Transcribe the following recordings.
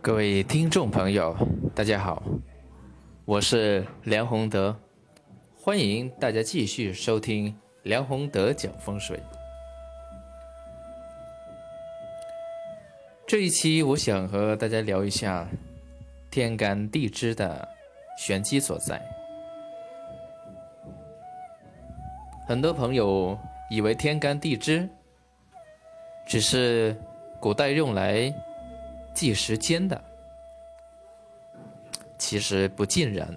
各位听众朋友，大家好，我是梁宏德，欢迎大家继续收听梁宏德讲风水。这一期我想和大家聊一下天干地支的玄机所在。很多朋友以为天干地支只是古代用来计时间的，其实不尽然。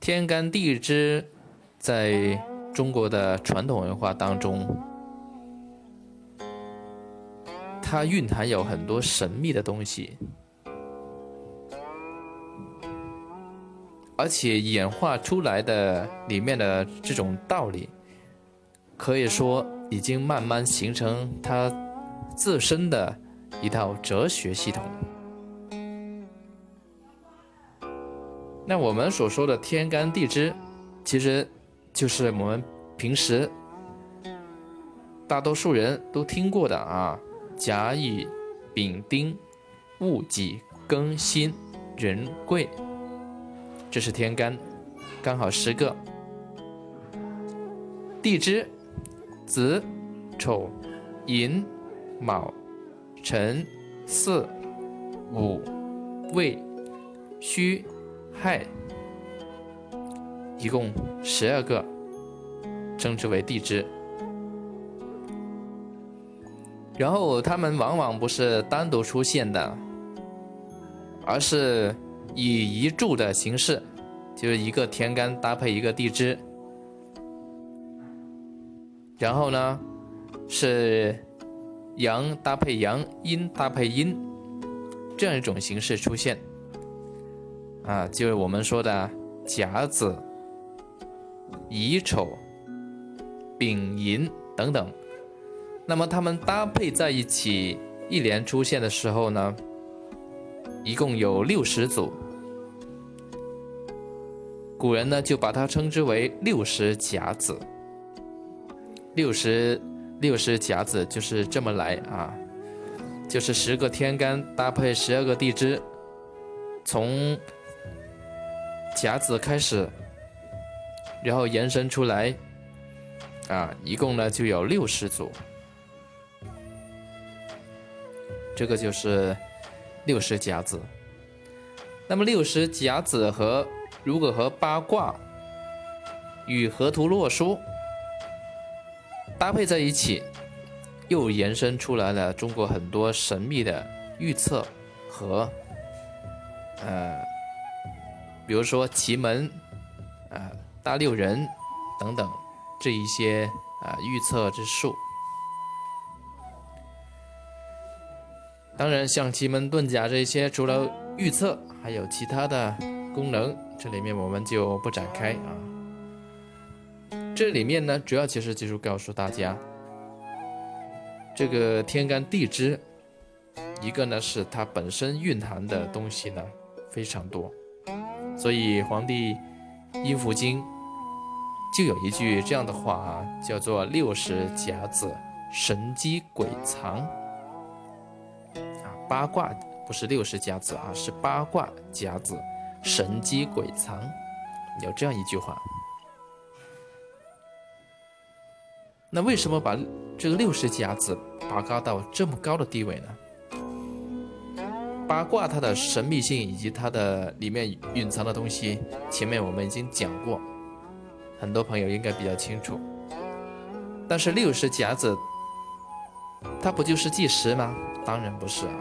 天干地支在中国的传统文化当中，它蕴含有很多神秘的东西，而且演化出来的里面的这种道理，可以说已经慢慢形成它自身的一套哲学系统。那我们所说的天干地支，其实就是我们平时大多数人都听过的啊，甲乙丙丁戊己庚辛壬癸，这是天干，刚好十个。地支子丑寅卯辰巳午未戌。亥，一共十二个，称之为地支。然后它们往往不是单独出现的，而是以一柱的形式，就是一个天干搭配一个地支，然后呢是阳搭配阳，阴搭配阴，这样一种形式出现。啊，就是我们说的甲子、乙丑、丙寅等等。那么它们搭配在一起，一连出现的时候呢，一共有六十组。古人呢就把它称之为六十甲子。六十六十甲子就是这么来啊，就是十个天干搭配十二个地支，从。甲子开始，然后延伸出来，啊，一共呢就有六十组，这个就是六十甲子。那么六十甲子和如果和八卦与河图洛书搭配在一起，又延伸出来了中国很多神秘的预测和，呃。比如说奇门，啊，大六壬等等这一些啊预测之术。当然，像奇门遁甲这些，除了预测，还有其他的功能，这里面我们就不展开啊。这里面呢，主要其实就是告诉大家，这个天干地支，一个呢是它本身蕴含的东西呢非常多。所以《黄帝阴符经》就有一句这样的话啊，叫做“六十甲子，神机鬼藏”。啊，八卦不是六十甲子啊，是八卦甲子，神机鬼藏，有这样一句话。那为什么把这个六十甲子拔高到这么高的地位呢？八卦它的神秘性以及它的里面蕴藏的东西，前面我们已经讲过，很多朋友应该比较清楚。但是六十甲子，它不就是计时吗？当然不是啊。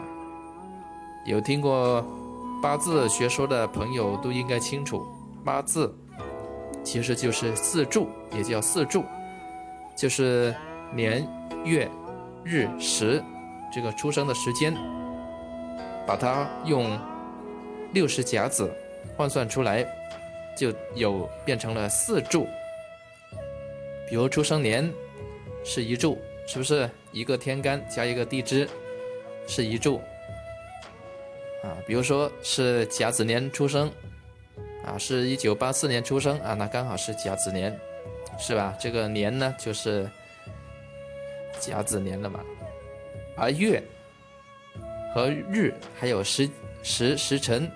有听过八字学说的朋友都应该清楚，八字其实就是四柱，也叫四柱，就是年月日时这个出生的时间。把它用六十甲子换算出来，就有变成了四柱。比如出生年是一柱，是不是一个天干加一个地支是一柱？啊，比如说是甲子年出生，啊，是一九八四年出生啊，那刚好是甲子年，是吧？这个年呢就是甲子年了嘛，而月。和日还有时时时辰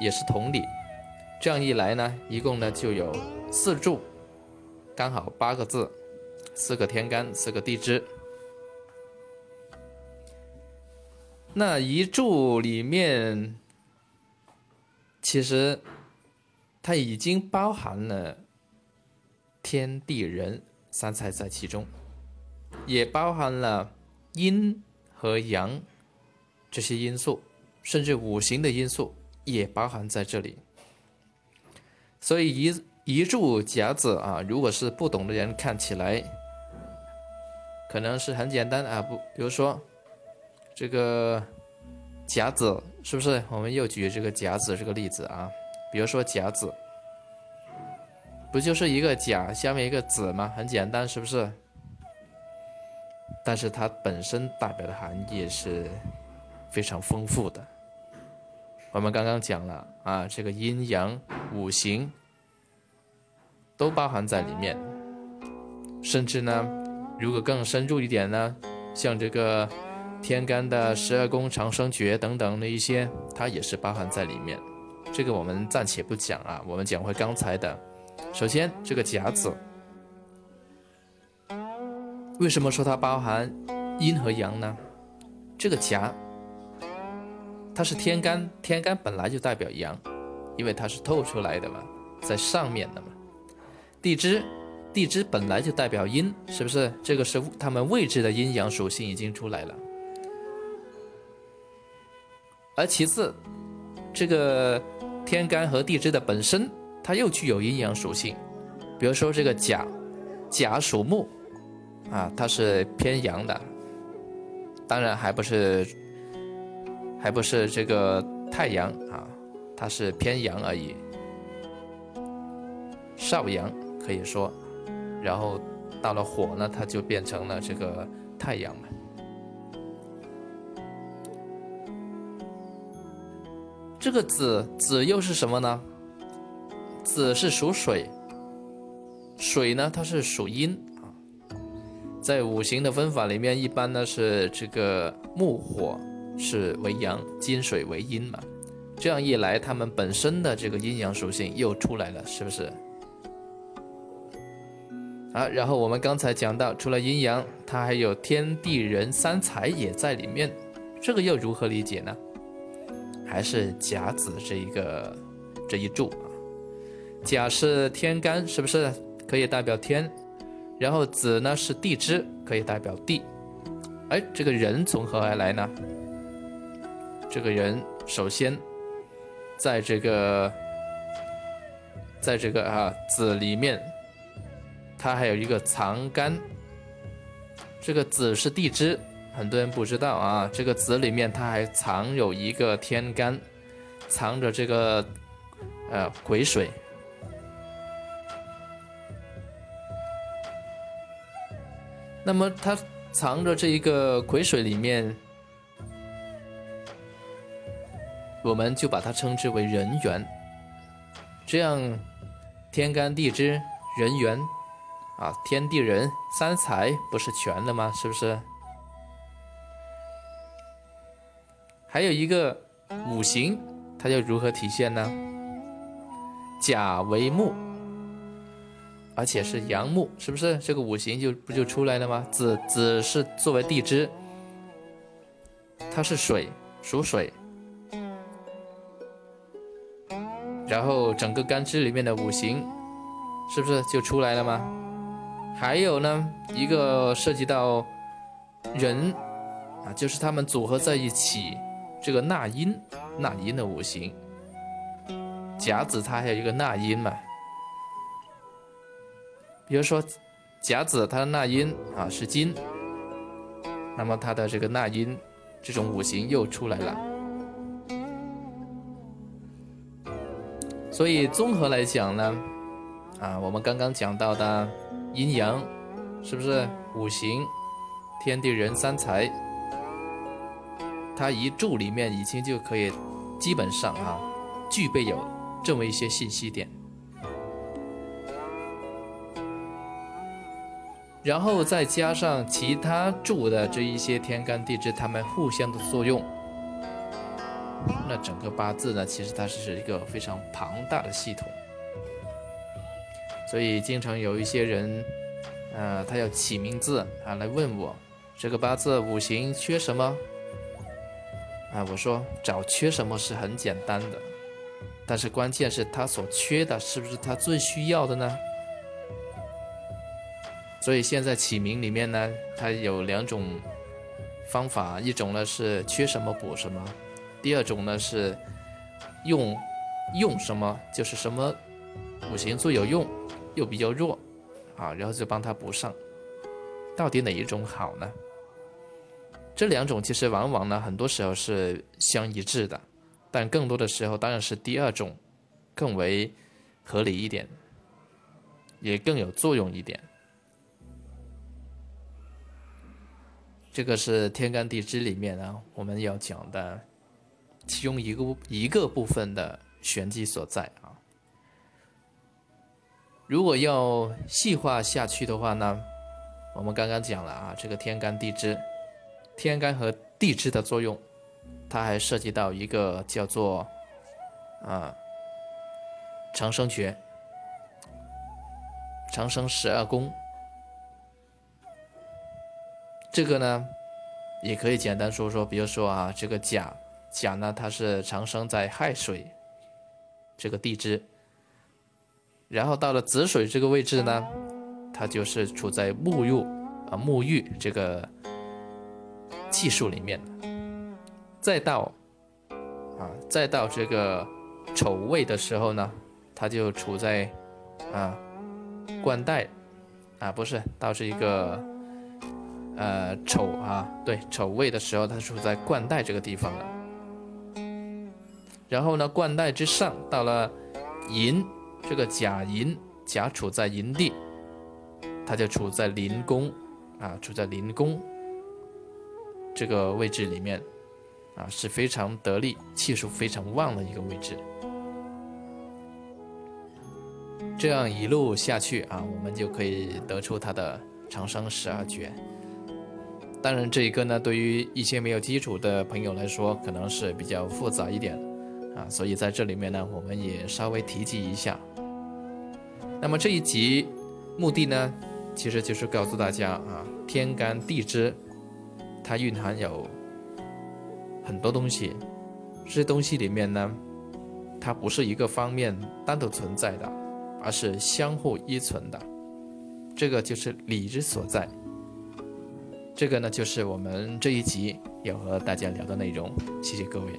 也是同理。这样一来呢，一共呢就有四柱，刚好八个字，四个天干，四个地支。那一柱里面，其实它已经包含了天地人三才在其中，也包含了阴和阳这些因素，甚至五行的因素也包含在这里。所以一一柱甲子啊，如果是不懂的人看起来，可能是很简单啊，不，比如说。这个甲子是不是？我们又举这个甲子这个例子啊，比如说甲子，不就是一个甲下面一个子吗？很简单，是不是？但是它本身代表的含义是非常丰富的。我们刚刚讲了啊，这个阴阳五行都包含在里面，甚至呢，如果更深入一点呢，像这个。天干的十二宫、长生诀等等的一些，它也是包含在里面。这个我们暂且不讲啊，我们讲回刚才的。首先，这个甲子，为什么说它包含阴和阳呢？这个甲，它是天干，天干本来就代表阳，因为它是透出来的嘛，在上面的嘛。地支，地支本来就代表阴，是不是？这个是它们位置的阴阳属性已经出来了。而其次，这个天干和地支的本身，它又具有阴阳属性。比如说这个甲，甲属木，啊，它是偏阳的，当然还不是，还不是这个太阳啊，它是偏阳而已，少阳可以说，然后到了火呢，它就变成了这个太阳嘛。这个子子又是什么呢？子是属水，水呢它是属阴啊。在五行的分法里面，一般呢是这个木火是为阳，金水为阴嘛。这样一来，它们本身的这个阴阳属性又出来了，是不是？啊，然后我们刚才讲到，除了阴阳，它还有天地人三才也在里面，这个又如何理解呢？还是甲子这一个这一柱，甲是天干，是不是可以代表天？然后子呢是地支，可以代表地。哎，这个人从何而来呢？这个人首先在这个在这个啊子里面，它还有一个藏干。这个子是地支。很多人不知道啊，这个子里面它还藏有一个天干，藏着这个呃癸水。那么它藏着这一个癸水里面，我们就把它称之为人缘。这样天干地支人缘啊，天地人三才不是全了吗？是不是？还有一个五行，它又如何体现呢？甲为木，而且是阳木，是不是？这个五行就不就出来了吗？子子是作为地支，它是水，属水。然后整个干支里面的五行，是不是就出来了吗？还有呢，一个涉及到人啊，就是他们组合在一起。这个纳音，纳音的五行，甲子它还有一个纳音嘛？比如说甲子它的纳音啊是金，那么它的这个纳音这种五行又出来了。所以综合来讲呢，啊，我们刚刚讲到的阴阳，是不是五行、天地人三才？它一注里面已经就可以，基本上啊，具备有这么一些信息点，然后再加上其他柱的这一些天干地支，它们互相的作用，那整个八字呢，其实它是一个非常庞大的系统。所以经常有一些人，呃，他要起名字啊，来问我这个八字五行缺什么啊？我说找缺什么是很简单的，但是关键是他所缺的是不是他最需要的呢？所以现在起名里面呢，它有两种方法，一种呢是缺什么补什么，第二种呢是用用什么就是什么五行最有用又比较弱啊，然后就帮他补上。到底哪一种好呢？这两种其实往往呢很多时候是相一致的，但更多的时候当然是第二种更为合理一点，也更有作用一点。这个是天干地支里面呢，我们要讲的其中一个一个部分的玄机所在啊。如果要细化下去的话呢，我们刚刚讲了啊，这个天干地支，天干和地支的作用，它还涉及到一个叫做啊长生诀，长生十二宫。这个呢，也可以简单说说，比如说啊，这个甲甲呢，它是长生在亥水这个地支，然后到了子水这个位置呢，它就是处在沐浴啊沐浴这个技术里面的，再到啊再到这个丑位的时候呢，它就处在啊冠带啊不是到这一个。呃，丑啊，对，丑位的时候，它处在冠带这个地方了。然后呢，冠带之上到了寅，这个甲寅，甲处在寅地，它就处在临宫啊，处在临宫这个位置里面啊，是非常得力、气数非常旺的一个位置。这样一路下去啊，我们就可以得出它的长生十二诀。当然，这一个呢，对于一些没有基础的朋友来说，可能是比较复杂一点，啊，所以在这里面呢，我们也稍微提及一下。那么这一集目的呢，其实就是告诉大家啊，天干地支它蕴含有很多东西，这些东西里面呢，它不是一个方面单独存在的，而是相互依存的，这个就是理之所在。这个呢，就是我们这一集要和大家聊的内容。谢谢各位。